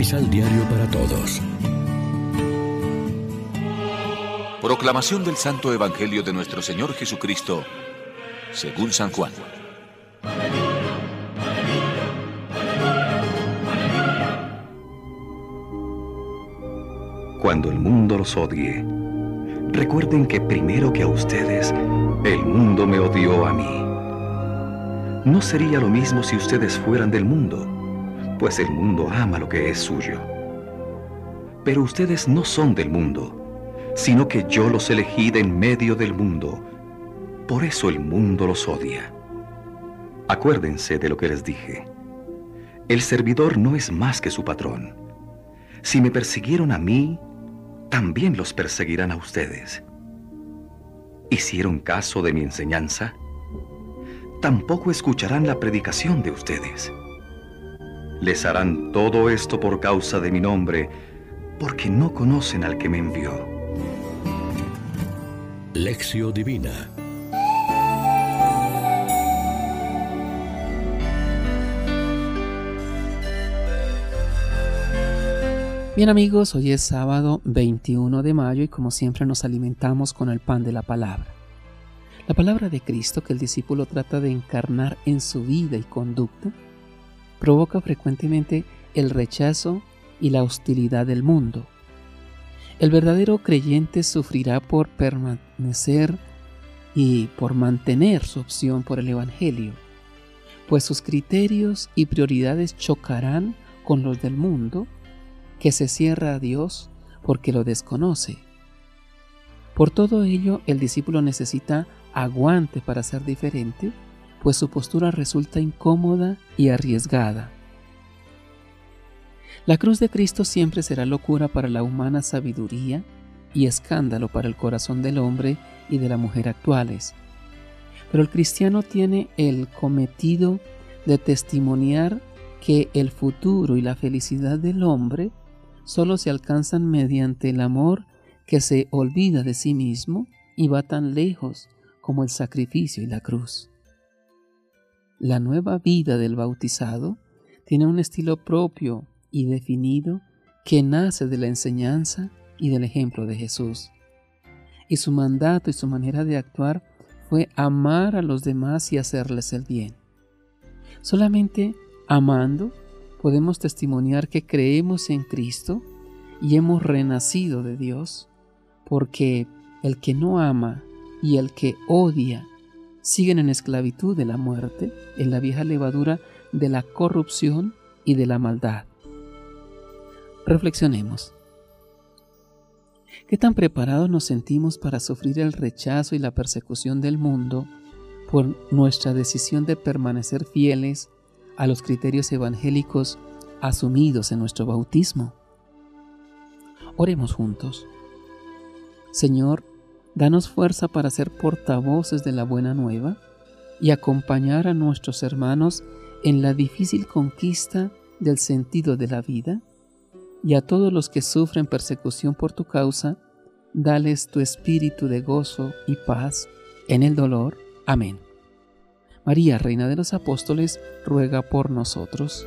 Misal Diario para Todos. Proclamación del Santo Evangelio de nuestro Señor Jesucristo, según San Juan. Cuando el mundo los odie, recuerden que primero que a ustedes, el mundo me odió a mí. No sería lo mismo si ustedes fueran del mundo, pues el mundo ama lo que es suyo. Pero ustedes no son del mundo, sino que yo los elegí de en medio del mundo. Por eso el mundo los odia. Acuérdense de lo que les dije. El servidor no es más que su patrón. Si me persiguieron a mí, también los perseguirán a ustedes. ¿Hicieron caso de mi enseñanza? Tampoco escucharán la predicación de ustedes. Les harán todo esto por causa de mi nombre, porque no conocen al que me envió. Lección Divina Bien amigos, hoy es sábado 21 de mayo y como siempre nos alimentamos con el pan de la palabra. La palabra de Cristo que el discípulo trata de encarnar en su vida y conducta provoca frecuentemente el rechazo y la hostilidad del mundo. El verdadero creyente sufrirá por permanecer y por mantener su opción por el Evangelio, pues sus criterios y prioridades chocarán con los del mundo que se cierra a Dios porque lo desconoce. Por todo ello, el discípulo necesita aguante para ser diferente, pues su postura resulta incómoda y arriesgada. La cruz de Cristo siempre será locura para la humana sabiduría y escándalo para el corazón del hombre y de la mujer actuales. Pero el cristiano tiene el cometido de testimoniar que el futuro y la felicidad del hombre solo se alcanzan mediante el amor que se olvida de sí mismo y va tan lejos como el sacrificio y la cruz. La nueva vida del bautizado tiene un estilo propio y definido que nace de la enseñanza y del ejemplo de Jesús. Y su mandato y su manera de actuar fue amar a los demás y hacerles el bien. Solamente amando podemos testimoniar que creemos en Cristo y hemos renacido de Dios, porque el que no ama y el que odia siguen en esclavitud de la muerte, en la vieja levadura de la corrupción y de la maldad. Reflexionemos. ¿Qué tan preparados nos sentimos para sufrir el rechazo y la persecución del mundo por nuestra decisión de permanecer fieles a los criterios evangélicos asumidos en nuestro bautismo. Oremos juntos. Señor, danos fuerza para ser portavoces de la buena nueva y acompañar a nuestros hermanos en la difícil conquista del sentido de la vida, y a todos los que sufren persecución por tu causa, dales tu espíritu de gozo y paz en el dolor. Amén. María, Reina de los Apóstoles, ruega por nosotros.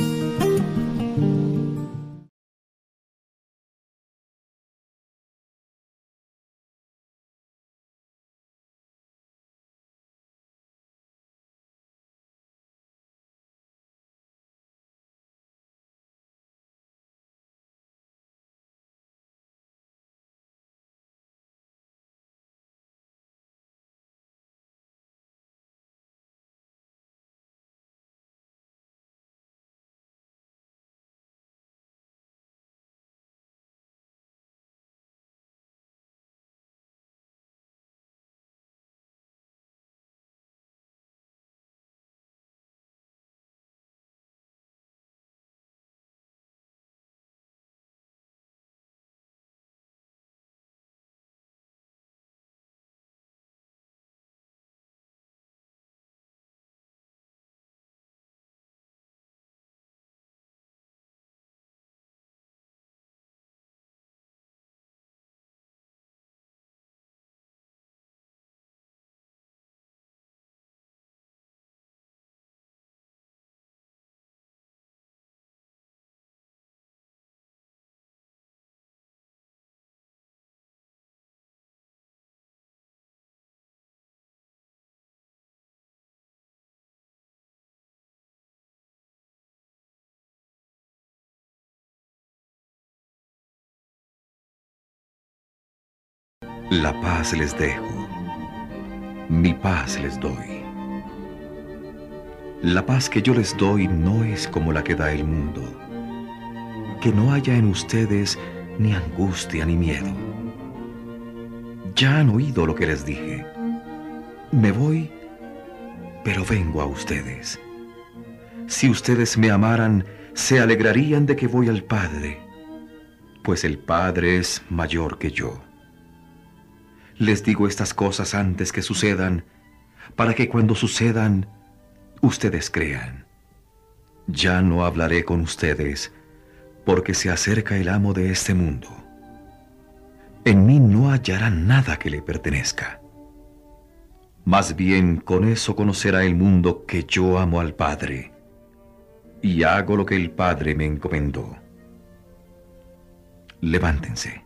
La paz les dejo, mi paz les doy. La paz que yo les doy no es como la que da el mundo. Que no haya en ustedes ni angustia ni miedo. Ya han oído lo que les dije. Me voy, pero vengo a ustedes. Si ustedes me amaran, se alegrarían de que voy al Padre, pues el Padre es mayor que yo. Les digo estas cosas antes que sucedan, para que cuando sucedan, ustedes crean. Ya no hablaré con ustedes, porque se acerca el amo de este mundo. En mí no hallarán nada que le pertenezca. Más bien con eso conocerá el mundo que yo amo al Padre, y hago lo que el Padre me encomendó. Levántense.